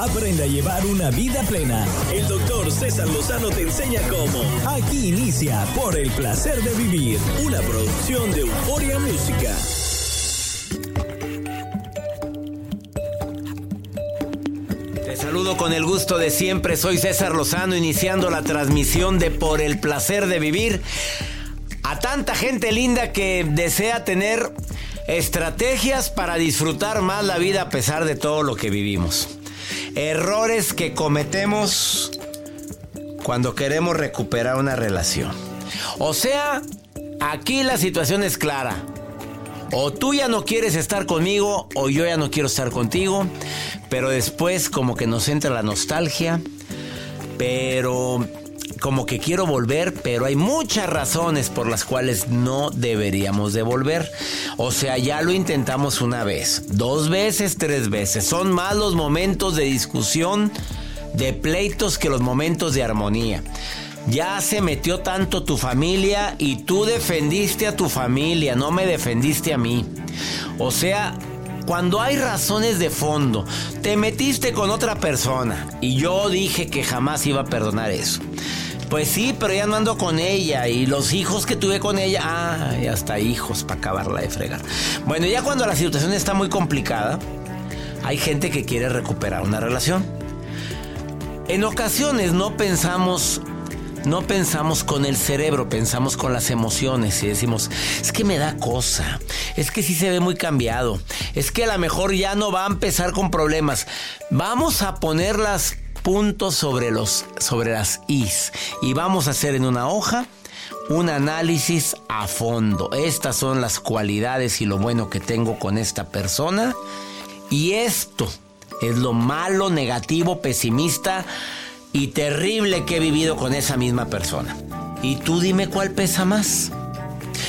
Aprende a llevar una vida plena. El doctor César Lozano te enseña cómo. Aquí inicia Por el placer de vivir, una producción de Euforia Música. Te saludo con el gusto de siempre. Soy César Lozano iniciando la transmisión de Por el placer de vivir. A tanta gente linda que desea tener estrategias para disfrutar más la vida a pesar de todo lo que vivimos. Errores que cometemos cuando queremos recuperar una relación. O sea, aquí la situación es clara. O tú ya no quieres estar conmigo o yo ya no quiero estar contigo. Pero después como que nos entra la nostalgia. Pero como que quiero volver, pero hay muchas razones por las cuales no deberíamos de volver. O sea, ya lo intentamos una vez, dos veces, tres veces. Son más los momentos de discusión, de pleitos que los momentos de armonía. Ya se metió tanto tu familia y tú defendiste a tu familia, no me defendiste a mí. O sea, cuando hay razones de fondo, te metiste con otra persona y yo dije que jamás iba a perdonar eso. Pues sí, pero ya no ando con ella y los hijos que tuve con ella, ah, ya hasta hijos para acabarla de fregar. Bueno, ya cuando la situación está muy complicada, hay gente que quiere recuperar una relación. En ocasiones no pensamos no pensamos con el cerebro, pensamos con las emociones y decimos, es que me da cosa, es que sí se ve muy cambiado, es que a lo mejor ya no va a empezar con problemas. Vamos a poner las puntos sobre, los, sobre las is y vamos a hacer en una hoja un análisis a fondo. Estas son las cualidades y lo bueno que tengo con esta persona y esto es lo malo, negativo, pesimista y terrible que he vivido con esa misma persona. Y tú dime cuál pesa más.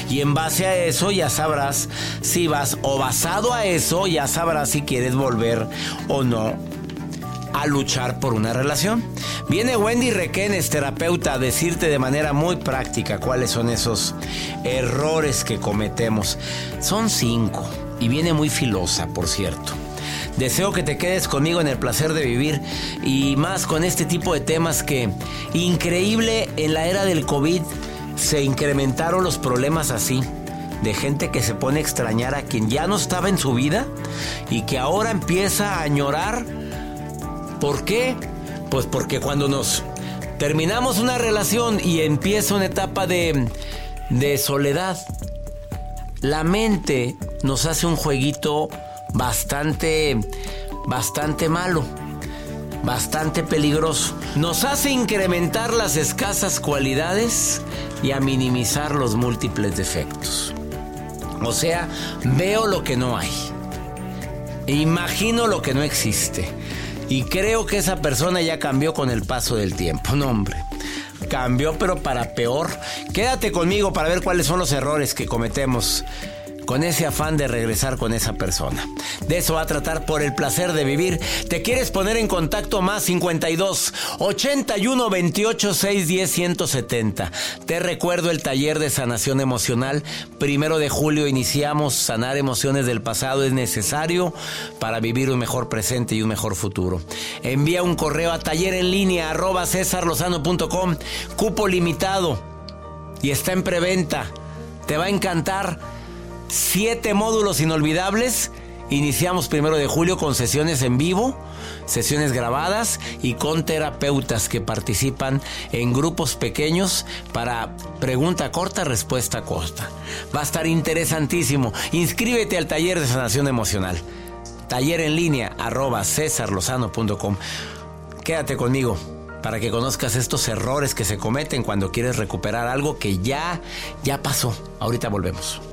Y en base a eso ya sabrás si vas, o basado a eso ya sabrás si quieres volver o no a luchar por una relación. Viene Wendy Requenes, terapeuta, a decirte de manera muy práctica cuáles son esos errores que cometemos. Son cinco y viene muy filosa, por cierto. Deseo que te quedes conmigo en el placer de vivir y más con este tipo de temas que increíble en la era del COVID se incrementaron los problemas así de gente que se pone a extrañar a quien ya no estaba en su vida y que ahora empieza a añorar ¿Por qué? Pues porque cuando nos terminamos una relación y empieza una etapa de, de soledad, la mente nos hace un jueguito bastante, bastante malo, bastante peligroso. Nos hace incrementar las escasas cualidades y a minimizar los múltiples defectos. O sea, veo lo que no hay. Imagino lo que no existe. Y creo que esa persona ya cambió con el paso del tiempo. No, hombre. Cambió, pero para peor. Quédate conmigo para ver cuáles son los errores que cometemos con ese afán de regresar con esa persona. De eso va a tratar por el placer de vivir. ¿Te quieres poner en contacto más 52 81 28 610 170? Te recuerdo el taller de sanación emocional. Primero de julio iniciamos sanar emociones del pasado es necesario para vivir un mejor presente y un mejor futuro. Envía un correo a taller en línea arroba cesarlozano.com. Cupo limitado y está en preventa. Te va a encantar siete módulos inolvidables. Iniciamos primero de julio con sesiones en vivo, sesiones grabadas y con terapeutas que participan en grupos pequeños para pregunta corta, respuesta corta. Va a estar interesantísimo. Inscríbete al taller de sanación emocional. Taller en línea arroba cesarlozano.com. Quédate conmigo para que conozcas estos errores que se cometen cuando quieres recuperar algo que ya, ya pasó. Ahorita volvemos.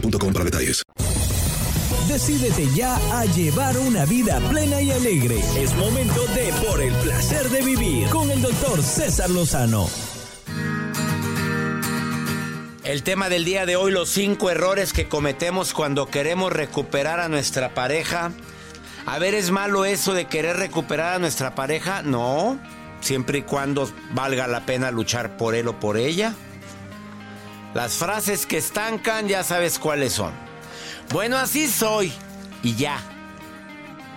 boostmobile.com para detalles. Decídete ya a llevar una vida plena y alegre. Es momento de Por el placer de vivir con el doctor César Lozano. El tema del día de hoy, los cinco errores que cometemos cuando queremos recuperar a nuestra pareja. A ver, ¿es malo eso de querer recuperar a nuestra pareja? No, siempre y cuando valga la pena luchar por él o por ella. Las frases que estancan ya sabes cuáles son. Bueno, así soy. Y ya.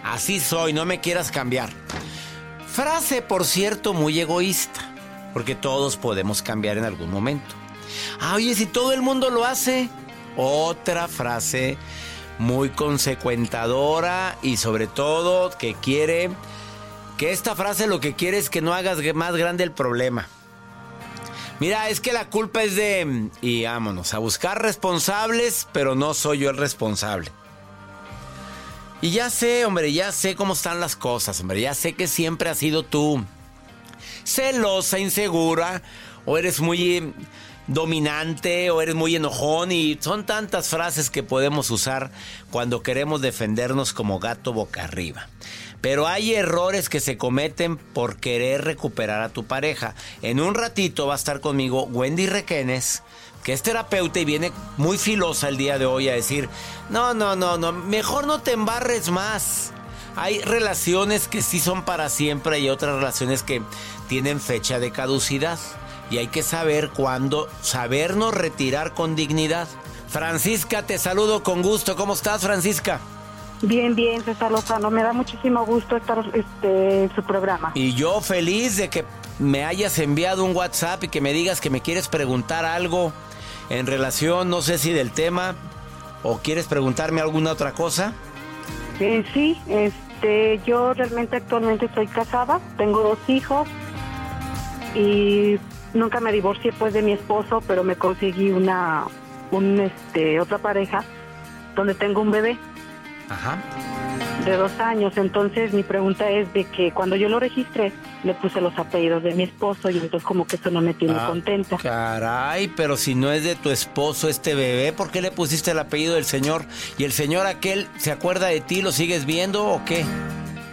Así soy, no me quieras cambiar. Frase, por cierto, muy egoísta. Porque todos podemos cambiar en algún momento. Ah, oye, si todo el mundo lo hace. Otra frase muy consecuentadora y sobre todo que quiere... Que esta frase lo que quiere es que no hagas más grande el problema. Mira, es que la culpa es de... Y vámonos, a buscar responsables, pero no soy yo el responsable. Y ya sé, hombre, ya sé cómo están las cosas, hombre, ya sé que siempre has sido tú. Celosa, insegura, o eres muy dominante, o eres muy enojón, y son tantas frases que podemos usar cuando queremos defendernos como gato boca arriba. Pero hay errores que se cometen por querer recuperar a tu pareja. En un ratito va a estar conmigo Wendy Requenes, que es terapeuta y viene muy filosa el día de hoy a decir, no, no, no, no, mejor no te embarres más. Hay relaciones que sí son para siempre y otras relaciones que tienen fecha de caducidad. Y hay que saber cuándo, sabernos retirar con dignidad. Francisca, te saludo con gusto. ¿Cómo estás, Francisca? Bien, bien, César Lozano. Me da muchísimo gusto estar este, en su programa. Y yo feliz de que me hayas enviado un WhatsApp y que me digas que me quieres preguntar algo en relación, no sé si del tema, o quieres preguntarme alguna otra cosa. Eh, sí, este, yo realmente actualmente estoy casada, tengo dos hijos y nunca me divorcié pues de mi esposo, pero me conseguí una, un, este, otra pareja donde tengo un bebé. Ajá. de dos años. Entonces mi pregunta es de que cuando yo lo registré, le puse los apellidos de mi esposo y entonces como que eso no me tiene Ah, contenta. Caray, pero si no es de tu esposo este bebé, ¿por qué le pusiste el apellido del señor? ¿Y el señor aquel se acuerda de ti? ¿Lo sigues viendo o qué?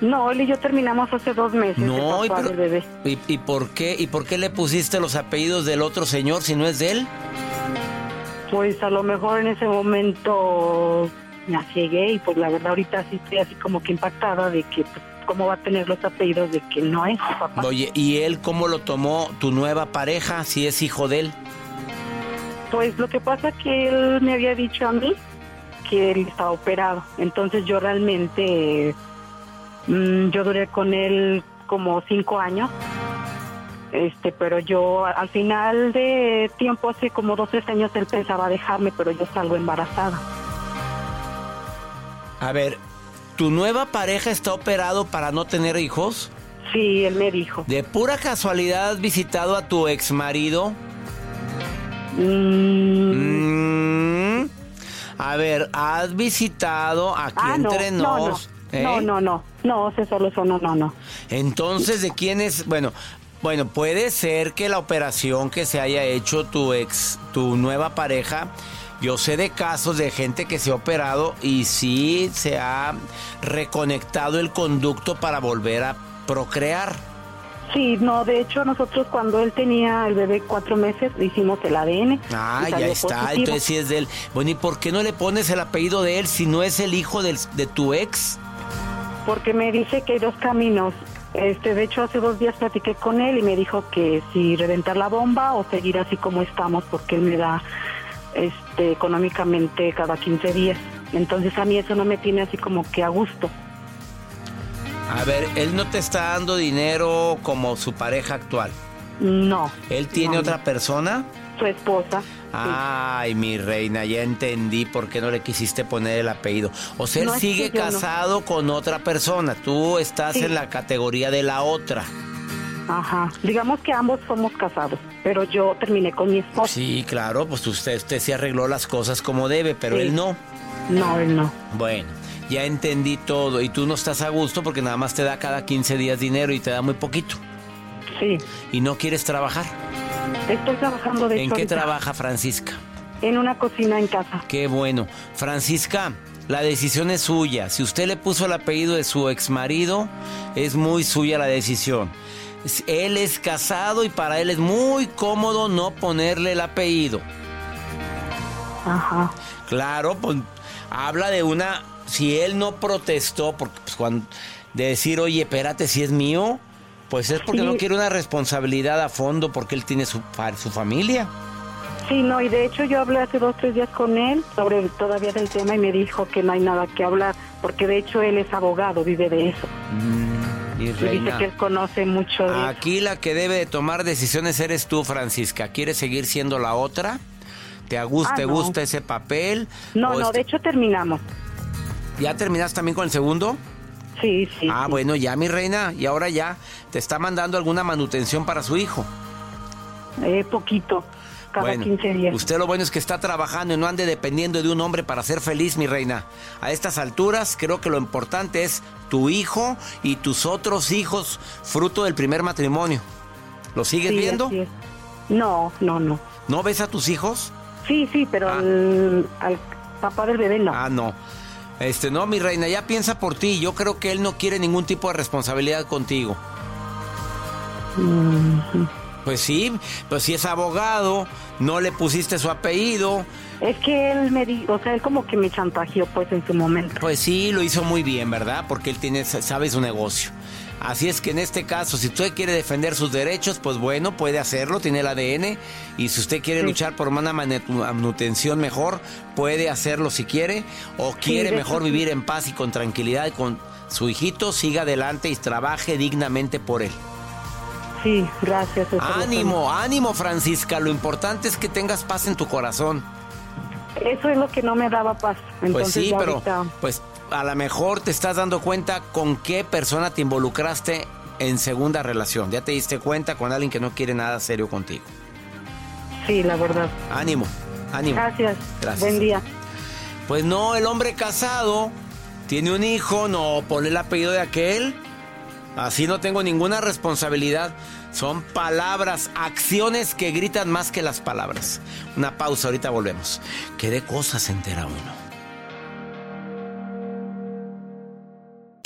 No, él y yo terminamos hace dos meses. No, pero- bebé. ¿y, y por qué? ¿Y por qué le pusiste los apellidos del otro señor si no es de él? Pues a lo mejor en ese momento me aciegué y pues la verdad ahorita sí estoy así como que impactada de que pues, cómo va a tener los apellidos de que no es su papá. Oye, ¿y él cómo lo tomó tu nueva pareja si es hijo de él? Pues lo que pasa que él me había dicho a mí que él estaba operado. Entonces yo realmente, mm, yo duré con él como cinco años. Este, pero yo al final de tiempo, hace como 12 años, él pensaba dejarme, pero yo salgo embarazada. A ver, ¿tu nueva pareja está operado para no tener hijos? Sí, él me dijo. ¿De pura casualidad has visitado a tu ex marido? Mm, Mm. A ver, ¿has visitado aquí Ah, no, entre no, no. nos? ¿Eh? No, no, no. No, César Lozano, no, no. Entonces, ¿de quién es? Bueno, bueno, puede ser que la operación que se haya hecho tu ex, tu nueva pareja, yo sé de casos de gente que se ha operado y sí se ha reconectado el conducto para volver a procrear. Sí, no, de hecho nosotros cuando él tenía el bebé cuatro meses le hicimos el ADN. Ah, ya está, positivo. entonces sí es de él. Bueno, ¿y por qué no le pones el apellido de él si no es el hijo del- de tu ex? Porque me dice que hay dos caminos. Este, de hecho, hace dos días platiqué con él y me dijo que si reventar la bomba o seguir así como estamos, porque él me da este, económicamente cada 15 días. Entonces a mí eso no me tiene así como que a gusto. A ver, él no te está dando dinero como su pareja actual. No. ¿Él tiene No, otra persona? Su esposa. Ay, mi reina, ya entendí por qué no le quisiste poner el apellido. O sea, él No, sigue no. casado con otra persona. Tú estás Sí. en la categoría de la otra. Ajá. Digamos que ambos somos casados, pero yo terminé con mi esposa. Sí, claro, pues usted, usted sí arregló las cosas como debe, pero Sí. él no. No, él no. Bueno, ya entendí todo. Y tú no estás a gusto porque nada más te da cada 15 días dinero y te da muy poquito. Sí. Y no quieres trabajar. Estoy trabajando de ¿En qué ahorita trabaja Francisca? En una cocina en casa. Qué bueno. Francisca, la decisión es suya. Si usted le puso el apellido de su ex marido, es muy suya la decisión. Él es casado y para él es muy cómodo no ponerle el apellido. Ajá. Claro, pues habla de una. Si él no protestó, porque pues, cuando, de decir, oye, espérate, si es mío, pues es porque Sí. no quiere una responsabilidad a fondo, porque él tiene su, su familia. Sí, no, y de hecho yo hablé hace dos, tres días con él sobre todavía del tema y me dijo que no hay nada que hablar, porque de hecho él es abogado, vive de eso. Y Y dice reina, que él conoce mucho de aquí la que debe de tomar decisiones eres tú, Francisca. ¿Quieres seguir siendo la otra? ¿Te, gusta, Ah, te no. gusta ese papel? No, ¿O no, este- de hecho terminamos. ¿Ya terminaste también con el segundo? Sí, sí. Ah, sí. bueno, ya mi reina, y ahora ya te está mandando alguna manutención para su hijo. Eh, poquito, cada bueno, 15 días. usted lo bueno es que está trabajando y no ande dependiendo de un hombre para ser feliz, mi reina. A estas alturas creo que lo importante es tu hijo y tus otros hijos, fruto del primer matrimonio. ¿Lo sigues Sí, viendo? No, no, no. ¿No ves a tus hijos? Sí, sí, pero Ah. al, al papá del bebé no. Ah, no. Este, no, mi reina, ya piensa por ti. Yo creo que él no quiere ningún tipo de responsabilidad contigo. Mm, Pues sí, pues si es abogado, no le pusiste su apellido. Es que él me dijo, o sea, él como que me chantajeó pues en su momento. Pues sí, lo hizo muy bien, ¿verdad? Porque él tiene, sabe su negocio. Así es que en este caso, si usted quiere defender sus derechos, pues bueno, puede hacerlo, tiene el ADN. Y si usted quiere Sí. luchar por una manutención mejor, puede hacerlo si quiere. O quiere mejor sí. vivir en paz y con tranquilidad con su hijito, siga adelante y trabaje dignamente por él. Sí, gracias. Ánimo, ánimo Francisca, lo importante es que tengas paz en tu corazón. Eso es lo que no me daba paz. Entonces Pues sí, pero ahorita- pues a lo mejor te estás dando cuenta con qué persona te involucraste en segunda relación. Ya te diste cuenta con alguien que no quiere nada serio contigo. Sí, la verdad. Ánimo, ánimo. Gracias. Gracias. Buen día. Pues no, el hombre casado tiene un hijo, no pone el apellido de aquel. Así no tengo ninguna responsabilidad. Son palabras, acciones que gritan más que las palabras. Una pausa, ahorita volvemos. ¿Qué de cosas se entera uno?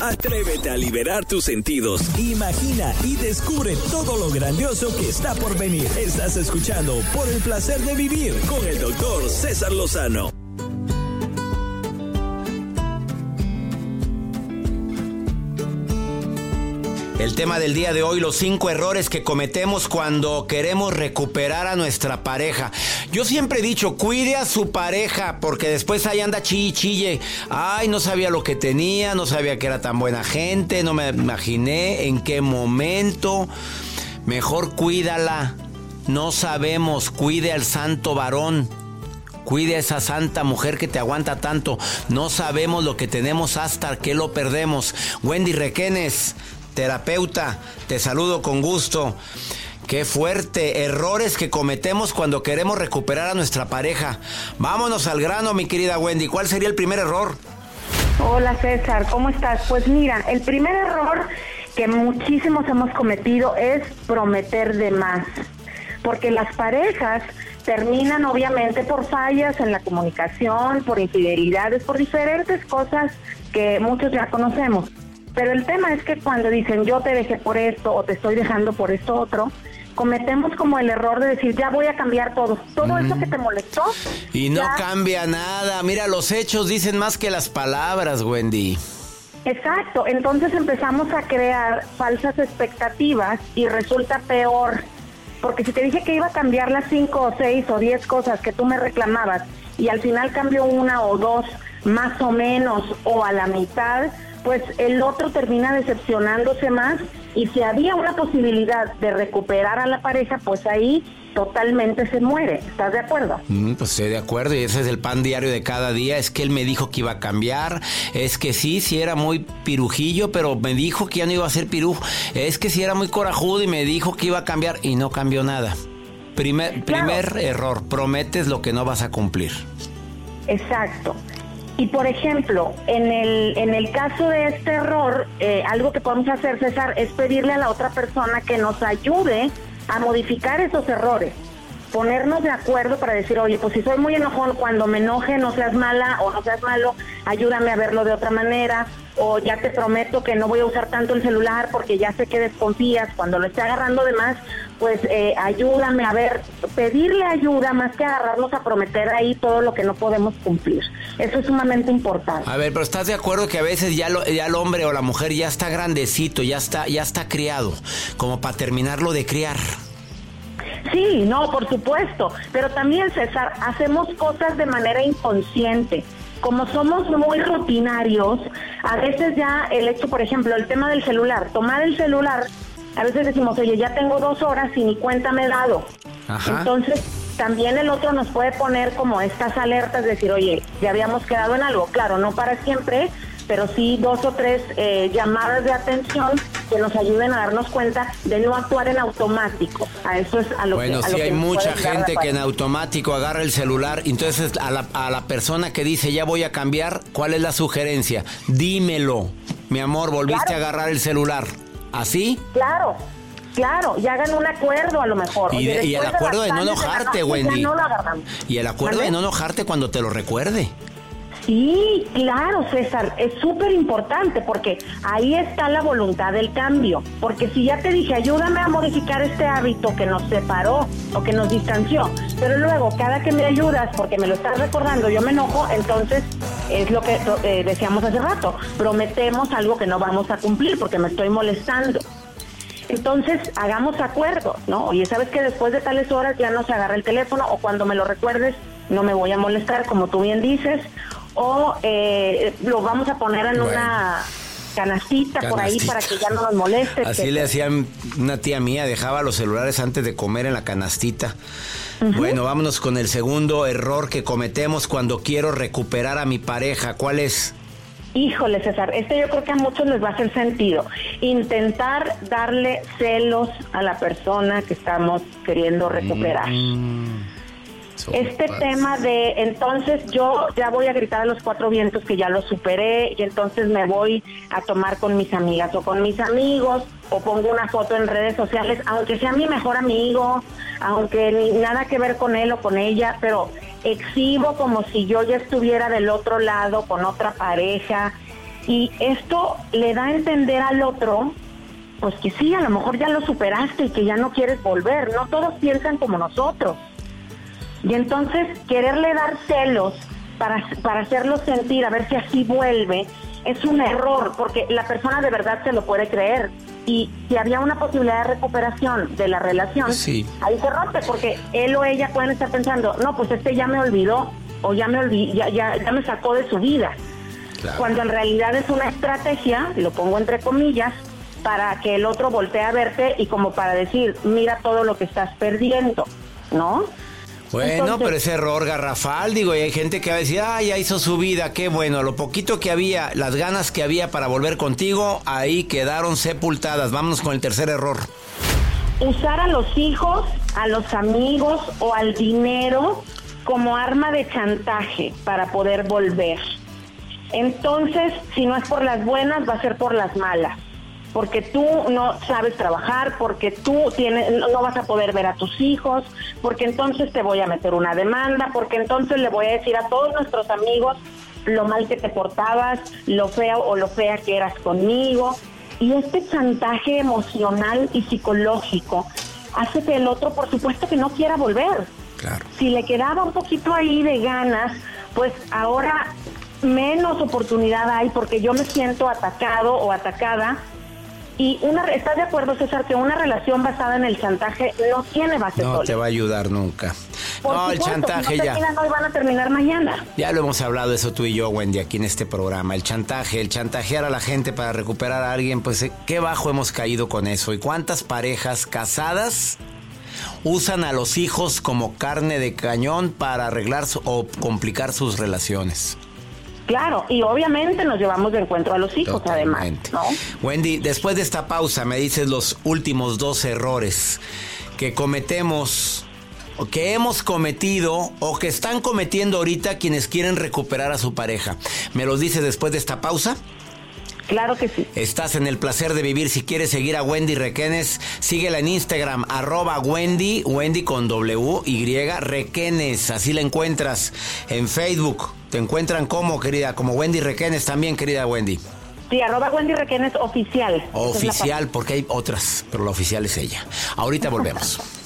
Atrévete a liberar tus sentidos. Imagina y descubre todo lo grandioso que está por venir. Estás escuchando Por el placer de vivir con el doctor César Lozano. El tema del día de hoy, los cinco errores que cometemos cuando queremos recuperar a nuestra pareja. Yo siempre he dicho, cuide a su pareja, porque después ahí anda chille, chille. Ay, no sabía lo que tenía, no sabía que era tan buena gente, no me imaginé en qué momento. Mejor cuídala. No sabemos, cuide al santo varón. Cuide a esa santa mujer que te aguanta tanto. No sabemos lo que tenemos hasta que lo perdemos. Wendy Requenes, terapeuta, te saludo con gusto. Qué fuerte, errores que cometemos cuando queremos recuperar a nuestra pareja. Vámonos al grano, mi querida Wendy. ¿Cuál sería el primer error? Hola César, ¿cómo estás? Pues mira, el primer error que muchísimos hemos cometido es prometer de más. Porque las parejas terminan obviamente por fallas en la comunicación, por infidelidades, por diferentes cosas que muchos ya conocemos. Pero el tema es que cuando dicen yo te dejé por esto o te estoy dejando por esto otro, cometemos como el error de decir ya voy a cambiar todo. Todo eso que te molestó. Y no ya- cambia nada. Mira, los hechos dicen más que las palabras, Wendy. Exacto, entonces empezamos a crear falsas expectativas y resulta peor. Porque si te dije que iba a cambiar las cinco o seis o diez cosas que tú me reclamabas y al final cambio una o dos más o menos o a la mitad, pues el otro termina decepcionándose más y si había una posibilidad de recuperar a la pareja, pues ahí totalmente se muere. ¿Estás de acuerdo? Mm, pues estoy de acuerdo y ese es el pan diario de cada día. Es que él me dijo que iba a cambiar. Es que sí, sí era muy pirujillo, pero me dijo que ya no iba a ser pirujo. Es que sí era muy corajudo y me dijo que iba a cambiar y no cambió nada. Primer, primer error, prometes lo que no vas a cumplir. Exacto. Y por ejemplo, en el, en el caso de este error, eh, algo que podemos hacer, César, es pedirle a la otra persona que nos ayude a modificar esos errores. Ponernos de acuerdo para decir, oye, pues si soy muy enojón, cuando me enoje no seas mala o no seas malo, ayúdame a verlo de otra manera. O ya te prometo que no voy a usar tanto el celular porque ya sé que desconfías. Cuando lo esté agarrando de más, pues eh, ayúdame a ver, pedirle ayuda más que agarrarnos a prometer ahí todo lo que no podemos cumplir. Eso es sumamente importante. A ver, pero ¿estás de acuerdo que a veces ya, lo- ya el hombre o la mujer ya está grandecito, ya está, ya está criado, como para terminarlo de criar? Sí, no, por supuesto. Pero también, César, hacemos cosas de manera inconsciente. Como somos muy rutinarios, a veces ya el hecho, por ejemplo, el tema del celular, tomar el celular, a veces decimos, oye, ya tengo dos horas y ni cuenta me he dado. Ajá. Entonces, también el otro nos puede poner como estas alertas, decir, oye, ya habíamos quedado en algo. Claro, no para siempre, pero sí dos o tres eh, llamadas de atención que nos ayuden a darnos cuenta de no actuar en automático. A eso es a lo Bueno, que a sí que hay mucha gente que en automático agarra el celular. Entonces, a la, a la persona que dice ya voy a cambiar, ¿cuál es la sugerencia? Dímelo. Mi amor, volviste a agarrar el celular. ¿Así? Claro, claro, y hagan un acuerdo a lo mejor. Y, Oye, de- y el acuerdo de no de enojarte, Wendy. no lo agarramos. Y el acuerdo de no enojarte cuando te lo recuerde. Sí, claro, César, es súper importante porque ahí está la voluntad del cambio. Porque si ya te dije, ayúdame a modificar este hábito que nos separó o que nos distanció, pero luego cada que me ayudas porque me lo estás recordando, yo me enojo, entonces es lo que eh, decíamos hace rato, prometemos algo que no vamos a cumplir porque me estoy molestando. Entonces, hagamos acuerdos, ¿no? Oye, ¿sabes que después de tales horas ya no se agarra el teléfono o cuando me lo recuerdes no me voy a molestar, como tú bien dices? O eh, lo vamos a poner en una canastita, por ahí para que ya no nos moleste. Así le hacían una tía mía, dejaba los celulares antes de comer en la canastita. Bueno, vámonos con el segundo error que cometemos cuando quiero recuperar a mi pareja. ¿Cuál es? Híjole, César, este yo creo que a muchos les va a hacer sentido. Intentar darle celos a la persona que estamos queriendo recuperar. Mm. Este tema de entonces yo ya voy a gritar a los cuatro vientos que ya lo superé y entonces me voy a tomar con mis amigas o con mis amigos o pongo una foto en redes sociales, aunque sea mi mejor amigo, aunque ni nada que ver con él o con ella, pero exhibo como si yo ya estuviera del otro lado con otra pareja. Y esto le da a entender al otro pues que sí, a lo mejor ya lo superaste y que ya no quieres volver, no todos piensan como nosotros. Y entonces quererle dar celos para, para hacerlo sentir, a ver si así vuelve, es un error, porque la persona de verdad se lo puede creer. Y si había una posibilidad de recuperación de la relación, ahí se rompe, porque él o ella pueden estar pensando, no, pues este ya me olvidó, o ya me olvidó, ya, ya, ya me sacó de su vida. Cuando en realidad es una estrategia, lo pongo entre comillas, para que el otro voltee a verte y como para decir, mira todo lo que estás perdiendo, ¿no? Bueno, pero ese error garrafal, digo, y hay gente que va a decir, ah, ya hizo su vida, qué bueno, lo poquito que había, las ganas que había para volver contigo, ahí quedaron sepultadas. Vámonos con el tercer error. Usar a los hijos, a los amigos o al dinero como arma de chantaje para poder volver. Entonces, si no es por las buenas, va a ser por las malas porque tú no sabes trabajar, porque tú tienes, no vas a poder ver a tus hijos, porque entonces te voy a meter una demanda, porque entonces le voy a decir a todos nuestros amigos lo mal que te portabas, lo feo o lo fea que eras conmigo. Y este chantaje emocional y psicológico hace que el otro, por supuesto, que no quiera volver. Claro. Si le quedaba un poquito ahí de ganas, pues ahora menos oportunidad hay porque yo me siento atacado o atacada y una, ¿estás de acuerdo, César, que una relación basada en el chantaje no tiene base No te va a ayudar nunca. no, el chantaje no ya. No van a terminar mañana. Ya lo hemos hablado eso tú y yo, Wendy, aquí en este programa. El chantaje, el chantajear a la gente para recuperar a alguien, pues eh, qué bajo hemos caído con eso. ¿Y cuántas parejas casadas usan a los hijos como carne de cañón para arreglar o complicar sus relaciones? Claro, y obviamente nos llevamos de encuentro a los hijos, además. ¿no? Wendy, después de esta pausa, me dices los últimos dos errores que cometemos, o que hemos cometido, o que están cometiendo ahorita quienes quieren recuperar a su pareja. ¿Me los dices después de esta pausa? Claro que sí. Estás en el placer de vivir. Si quieres seguir a Wendy Requenes, síguela en Instagram, arroba Wendy, Wendy con W, Y, Requenes. Así la encuentras en Facebook. Te encuentran como, querida, como Wendy Requenes también, querida Wendy. Sí, arroba Wendy Requenes oficial. Oficial, porque hay otras, pero la oficial es ella. Ahorita volvemos.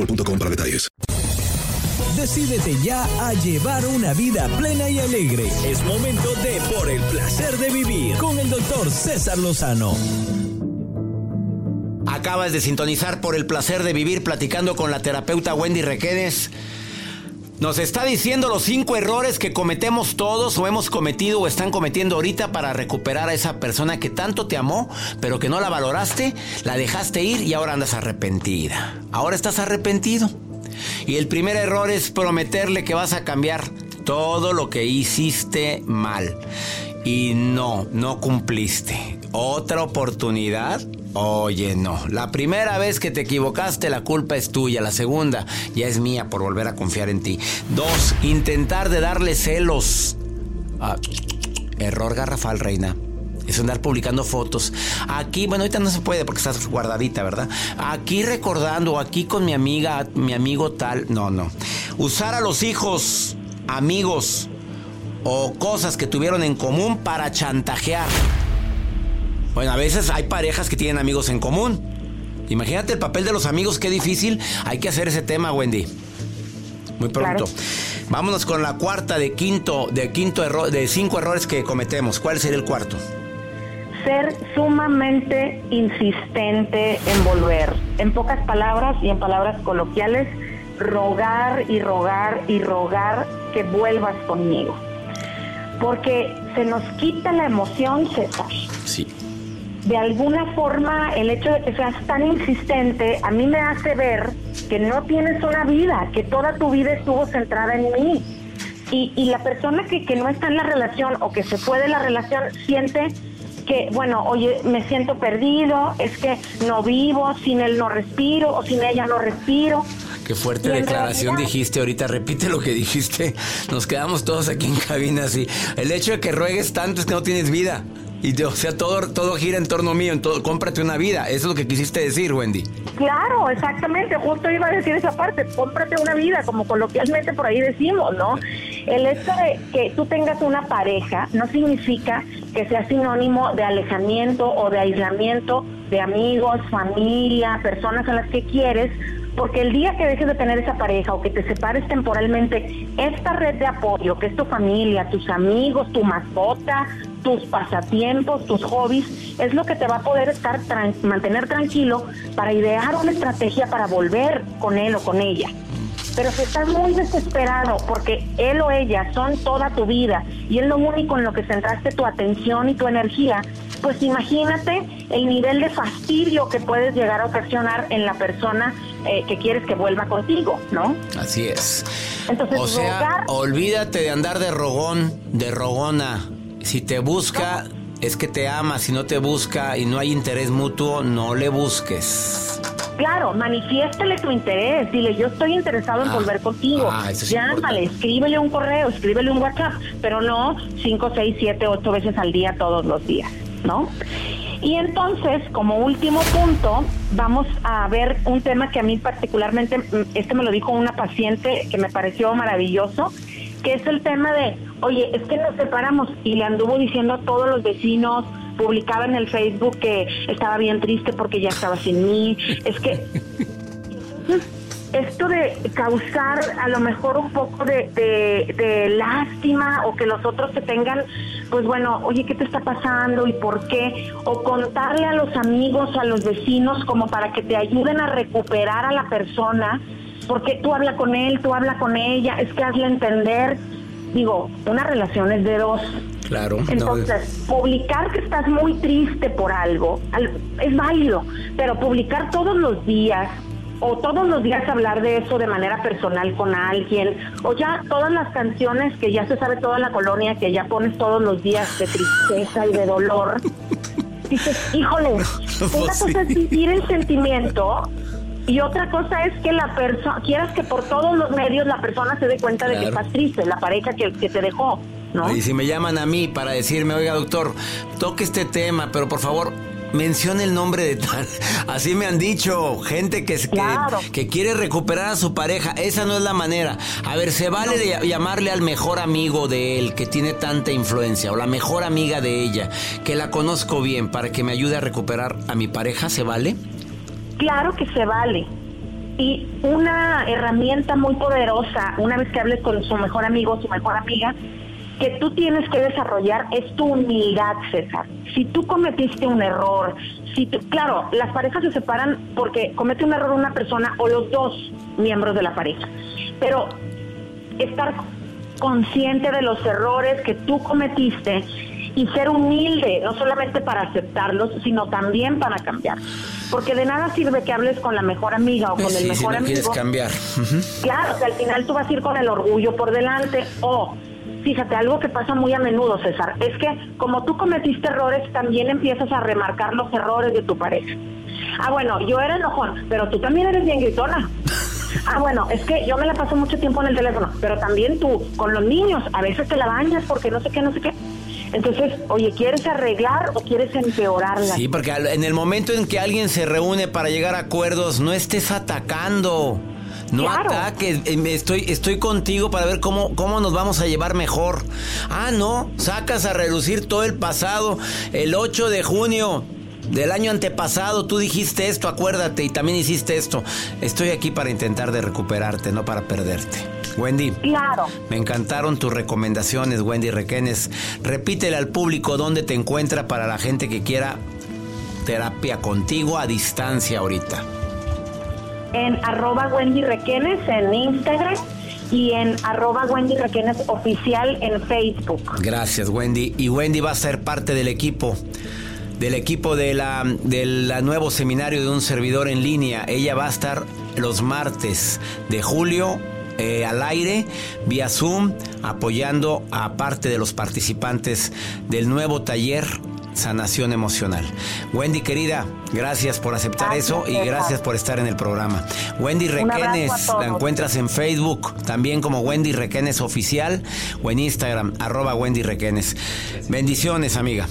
boostmobile.com para detalles. Decídete ya a llevar una vida plena y alegre. Es momento de Por el placer de vivir con el doctor César Lozano. Acabas de sintonizar por el placer de vivir platicando con la terapeuta Wendy Requedes. Nos está diciendo los cinco errores que cometemos todos o hemos cometido o están cometiendo ahorita para recuperar a esa persona que tanto te amó, pero que no la valoraste, la dejaste ir y ahora andas arrepentida. Ahora estás arrepentido. Y el primer error es prometerle que vas a cambiar todo lo que hiciste mal. Y no, no cumpliste. Otra oportunidad. Oye, no. La primera vez que te equivocaste, la culpa es tuya. La segunda ya es mía por volver a confiar en ti. Dos, intentar de darle celos. Ah, error garrafal, reina. Es andar publicando fotos. Aquí, bueno, ahorita no se puede porque estás guardadita, ¿verdad? Aquí recordando, aquí con mi amiga, mi amigo tal. No, no. Usar a los hijos, amigos o cosas que tuvieron en común para chantajear. Bueno, a veces hay parejas que tienen amigos en común. Imagínate el papel de los amigos, qué difícil. Hay que hacer ese tema, Wendy. Muy pronto. Vámonos con la cuarta de quinto, de quinto error, de cinco errores que cometemos. ¿Cuál sería el cuarto? ser sumamente insistente en volver. En pocas palabras y en palabras coloquiales, rogar y rogar y rogar que vuelvas conmigo. Porque se nos quita la emoción, César. Sí. De alguna forma, el hecho de que seas tan insistente a mí me hace ver que no tienes una vida, que toda tu vida estuvo centrada en mí. Y, y la persona que, que no está en la relación o que se fue de la relación siente que, bueno, oye, me siento perdido, es que no vivo, sin él no respiro o sin ella no respiro. Qué fuerte declaración realidad- dijiste ahorita, repite lo que dijiste. Nos quedamos todos aquí en cabina así. El hecho de que ruegues tanto es que no tienes vida. Y o sea, todo, todo gira en torno mío, en todo, cómprate una vida. Eso es lo que quisiste decir, Wendy. Claro, exactamente, justo iba a decir esa parte, cómprate una vida, como coloquialmente por ahí decimos, ¿no? El hecho de que tú tengas una pareja no significa que sea sinónimo de alejamiento o de aislamiento de amigos, familia, personas a las que quieres, porque el día que dejes de tener esa pareja o que te separes temporalmente, esta red de apoyo, que es tu familia, tus amigos, tu mascota, tus pasatiempos, tus hobbies, es lo que te va a poder estar mantener tranquilo para idear una estrategia para volver con él o con ella. Pero si estás muy desesperado porque él o ella son toda tu vida y es lo único en lo que centraste tu atención y tu energía, pues imagínate el nivel de fastidio que puedes llegar a ocasionar en la persona eh, que quieres que vuelva contigo, ¿no? Así es. Entonces, o sea, rogar- olvídate de andar de rogón, de rogona. Si te busca, es que te ama. Si no te busca y no hay interés mutuo, no le busques. Claro, manifiéstale tu interés, dile yo estoy interesado en Ah, volver contigo. ah, eso es Llámale, escríbele un correo, escríbele un WhatsApp, pero no 5, 6, 7, 8 veces al día todos los días, ¿no? Y entonces, como último punto, vamos a ver un tema que a mí particularmente, mm, este me lo dijo una paciente que me pareció maravilloso, que es el tema de, oye, es que nos separamos y le anduvo diciendo a todos los vecinos, publicaba en el Facebook que estaba bien triste porque ya estaba sin mí, es que esto de causar a lo mejor un poco de, lástima o que los otros te tengan, pues bueno, oye, ¿qué te está pasando y por qué? O contarle a los amigos, a los vecinos, como para que te ayuden a recuperar a la persona, porque tú habla con él, tú habla con ella, es que hazle entender. Digo, una relación es de dos. Claro. Entonces, publicar que estás muy triste por algo al- es válido, pero publicar todos los días o todos los días hablar de eso de manera personal con alguien, o ya todas las canciones que ya se sabe toda la colonia, que ya pones todos los días de tristeza y de dolor, dices, híjole, una cosa es vivir el sentimiento y otra cosa es que la persona, quieras que por todos los medios la persona se dé cuenta de que estás triste, la pareja que, que te dejó, ¿no? Y si me llaman a mí para decirme, oiga doctor, toque este tema, pero por favor, mencione el nombre de tal. Así me han dicho, gente que, que, que quiere recuperar a su pareja. Esa no es la manera. A ver, ¿se vale de llamarle al mejor amigo de él que tiene tanta influencia o la mejor amiga de ella que la conozco bien para que me ayude a recuperar a mi pareja? ¿Se vale? Claro que se vale. Y una herramienta muy poderosa, una vez que hables con su mejor amigo su mejor amiga, que tú tienes que desarrollar es tu humildad, César. Si tú cometiste un error, si tú, claro, las parejas se separan porque comete un error una persona o los dos miembros de la pareja, pero estar consciente de los errores que tú cometiste y ser humilde, no solamente para aceptarlos, sino también para cambiar. Porque de nada sirve que hables con la mejor amiga o con el si mejor no amigo. quieres cambiar. Claro, que al final tú vas a ir con el orgullo por delante. O, fíjate, algo que pasa muy a menudo, César, es que como tú cometiste errores, también empiezas a remarcar los errores de tu pareja. Ah, bueno, yo era enojón, pero tú también eres bien gritona. Ah, bueno, es que yo me la paso mucho tiempo en el teléfono, pero también tú, con los niños, a veces te la bañas porque no sé qué, no sé qué. Entonces, oye, ¿quieres arreglar o quieres empeorarla? Sí, porque en el momento en que alguien se reúne para llegar a acuerdos, no estés atacando. No ataques, eh, me estoy, estoy contigo para ver cómo, cómo nos vamos a llevar mejor. Ah, no, sacas a relucir todo el pasado. El 8 de junio del año antepasado tú dijiste esto, acuérdate, y también hiciste esto. Estoy aquí para intentar de recuperarte, no para perderte. Wendy. Claro. Me encantaron tus recomendaciones, Wendy Requenes. Repítele al público dónde te encuentra para la gente que quiera terapia contigo a distancia ahorita. en arroba Wendy Requenes en Instagram y en arroba Wendy Requenes oficial en Facebook. Gracias, Wendy. Y Wendy va a ser parte del equipo. Del equipo de la, del nuevo seminario de un servidor en línea. Ella va a estar los martes de julio eh, al aire, vía Zoom, apoyando a parte de los participantes del nuevo taller Sanación Emocional. Wendy, querida, gracias por aceptar Gracias, eso y gracias por estar en el programa. Wendy Requenes, la encuentras en Facebook, también como Wendy Requenes Oficial, o en Instagram, arroba Wendy Requenes. Bendiciones, amiga.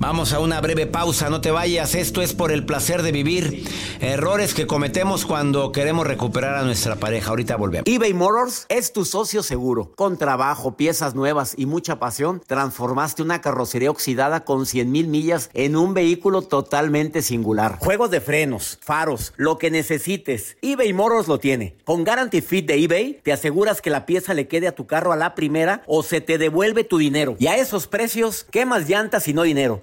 Vamos a una breve pausa, no te vayas, esto es por el placer de vivir. Errores que cometemos cuando queremos recuperar a nuestra pareja. Ahorita volvemos. eBay Motors es tu socio seguro. Con trabajo, piezas nuevas y mucha pasión, transformaste una carrocería oxidada con 100 mil millas en un vehículo totalmente singular. Juegos de frenos, faros, lo que necesites, eBay Motors lo tiene. Con Guarantee Fit de eBay, te aseguras que la pieza le quede a tu carro a la primera o se te devuelve tu dinero. Y a esos precios, ¿qué más llantas y no dinero?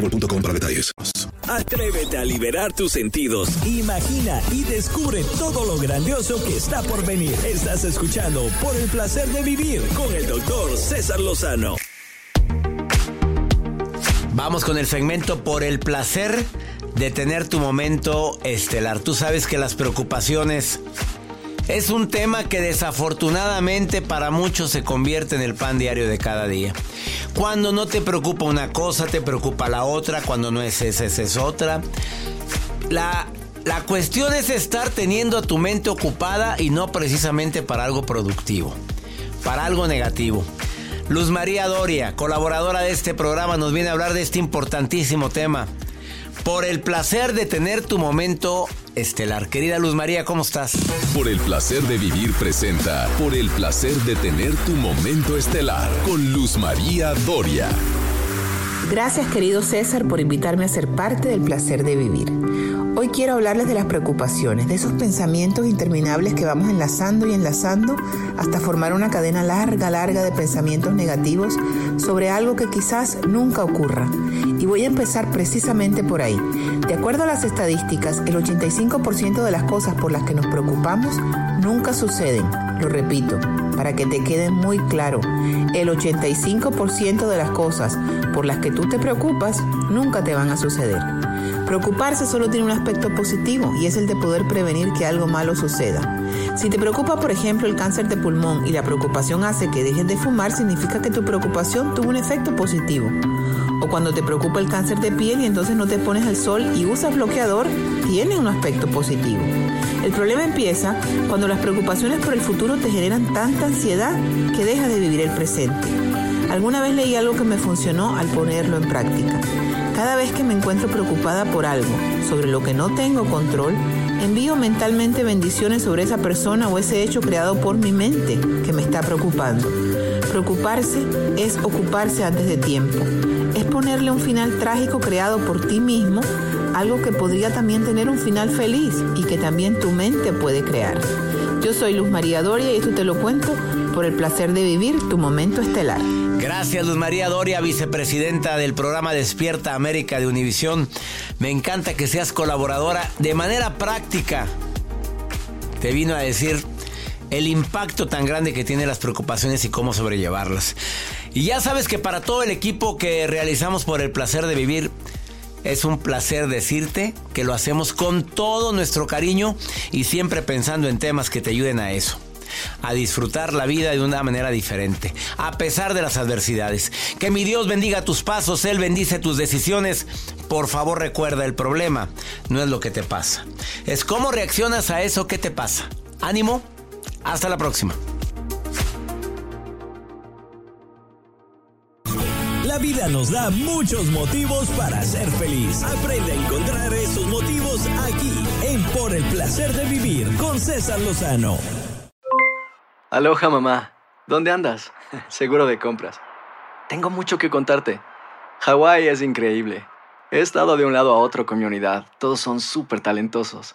boostmobile.com para detalles. Atrévete a liberar tus sentidos. Imagina y descubre todo lo grandioso que está por venir. Estás escuchando por el placer de vivir con el doctor César Lozano. Vamos con el segmento por el placer de tener tu momento estelar. Tú sabes que las preocupaciones es un tema que desafortunadamente para muchos se convierte en el pan diario de cada día. Cuando no te preocupa una cosa, te preocupa la otra. Cuando no es esa, es otra. La, la cuestión es estar teniendo tu mente ocupada y no precisamente para algo productivo, para algo negativo. Luz María Doria, colaboradora de este programa, nos viene a hablar de este importantísimo tema. Por el placer de tener tu momento estelar. Querida Luz María, ¿cómo estás? Por el placer de vivir presenta. Por el placer de tener tu momento estelar. Con Luz María Doria. Gracias querido César por invitarme a ser parte del placer de vivir. Hoy quiero hablarles de las preocupaciones, de esos pensamientos interminables que vamos enlazando y enlazando hasta formar una cadena larga, larga de pensamientos negativos sobre algo que quizás nunca ocurra. Y voy a empezar precisamente por ahí. De acuerdo a las estadísticas, el 85% de las cosas por las que nos preocupamos nunca suceden. Lo repito, para que te quede muy claro, el 85% de las cosas por las que tú te preocupas nunca te van a suceder. Preocuparse solo tiene un aspecto positivo y es el de poder prevenir que algo malo suceda. Si te preocupa, por ejemplo, el cáncer de pulmón y la preocupación hace que dejes de fumar, significa que tu preocupación tuvo un efecto positivo. O cuando te preocupa el cáncer de piel y entonces no te pones al sol y usas bloqueador, tiene un aspecto positivo. El problema empieza cuando las preocupaciones por el futuro te generan tanta ansiedad que dejas de vivir el presente. Alguna vez leí algo que me funcionó al ponerlo en práctica. Cada vez que me encuentro preocupada por algo sobre lo que no tengo control, envío mentalmente bendiciones sobre esa persona o ese hecho creado por mi mente que me está preocupando. Preocuparse es ocuparse antes de tiempo. Es ponerle un final trágico creado por ti mismo, algo que podría también tener un final feliz y que también tu mente puede crear. Yo soy Luz María Doria y esto te lo cuento por el placer de vivir tu momento estelar. Gracias Luz María Doria, vicepresidenta del programa Despierta América de Univisión. Me encanta que seas colaboradora de manera práctica. Te vino a decir el impacto tan grande que tienen las preocupaciones y cómo sobrellevarlas. Y ya sabes que para todo el equipo que realizamos por el placer de vivir, es un placer decirte que lo hacemos con todo nuestro cariño y siempre pensando en temas que te ayuden a eso a disfrutar la vida de una manera diferente, a pesar de las adversidades. Que mi Dios bendiga tus pasos, Él bendice tus decisiones. Por favor recuerda, el problema no es lo que te pasa, es cómo reaccionas a eso que te pasa. Ánimo, hasta la próxima. La vida nos da muchos motivos para ser feliz. Aprende a encontrar esos motivos aquí en Por el placer de vivir con César Lozano. Aloha mamá, ¿dónde andas? Seguro de compras. Tengo mucho que contarte. Hawái es increíble. He estado de un lado a otro con mi unidad. Todos son súper talentosos.